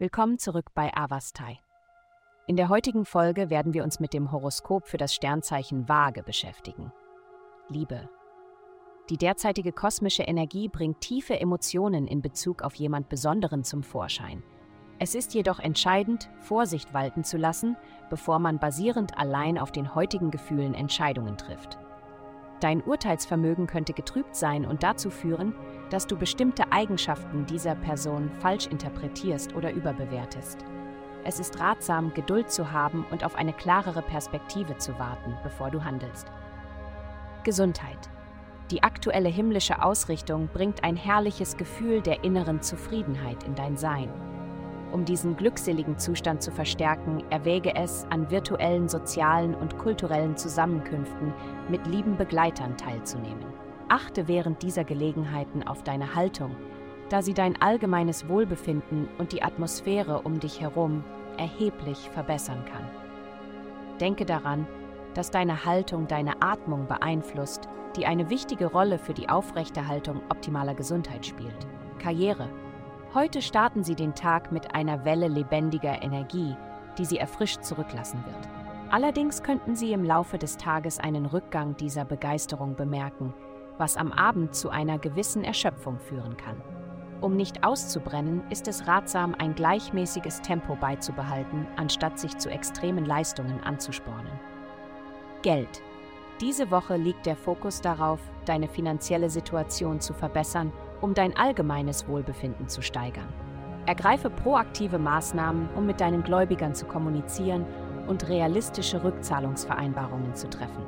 Willkommen zurück bei Avastai. In der heutigen Folge werden wir uns mit dem Horoskop für das Sternzeichen Waage beschäftigen. Liebe. Die derzeitige kosmische Energie bringt tiefe Emotionen in Bezug auf jemand Besonderen zum Vorschein. Es ist jedoch entscheidend, Vorsicht walten zu lassen, bevor man basierend allein auf den heutigen Gefühlen Entscheidungen trifft. Dein Urteilsvermögen könnte getrübt sein und dazu führen, dass du bestimmte Eigenschaften dieser Person falsch interpretierst oder überbewertest. Es ist ratsam, Geduld zu haben und auf eine klarere Perspektive zu warten, bevor du handelst. Gesundheit. Die aktuelle himmlische Ausrichtung bringt ein herrliches Gefühl der inneren Zufriedenheit in dein Sein. Um diesen glückseligen Zustand zu verstärken, erwäge es, an virtuellen sozialen und kulturellen Zusammenkünften mit lieben Begleitern teilzunehmen. Achte während dieser Gelegenheiten auf deine Haltung, da sie dein allgemeines Wohlbefinden und die Atmosphäre um dich herum erheblich verbessern kann. Denke daran, dass deine Haltung deine Atmung beeinflusst, die eine wichtige Rolle für die Aufrechterhaltung optimaler Gesundheit spielt. Karriere Heute starten Sie den Tag mit einer Welle lebendiger Energie, die Sie erfrischt zurücklassen wird. Allerdings könnten Sie im Laufe des Tages einen Rückgang dieser Begeisterung bemerken, was am Abend zu einer gewissen Erschöpfung führen kann. Um nicht auszubrennen, ist es ratsam, ein gleichmäßiges Tempo beizubehalten, anstatt sich zu extremen Leistungen anzuspornen. Geld. Diese Woche liegt der Fokus darauf, deine finanzielle Situation zu verbessern um dein allgemeines Wohlbefinden zu steigern. Ergreife proaktive Maßnahmen, um mit deinen Gläubigern zu kommunizieren und realistische Rückzahlungsvereinbarungen zu treffen.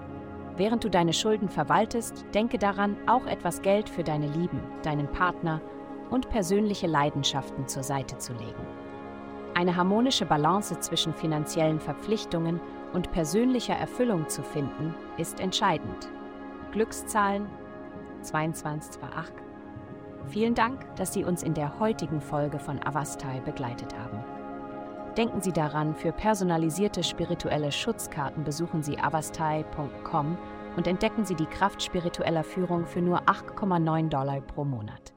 Während du deine Schulden verwaltest, denke daran, auch etwas Geld für deine Lieben, deinen Partner und persönliche Leidenschaften zur Seite zu legen. Eine harmonische Balance zwischen finanziellen Verpflichtungen und persönlicher Erfüllung zu finden, ist entscheidend. Glückszahlen 2228 Vielen Dank, dass Sie uns in der heutigen Folge von Avastai begleitet haben. Denken Sie daran, für personalisierte spirituelle Schutzkarten besuchen Sie avastai.com und entdecken Sie die Kraft spiritueller Führung für nur 8,9 Dollar pro Monat.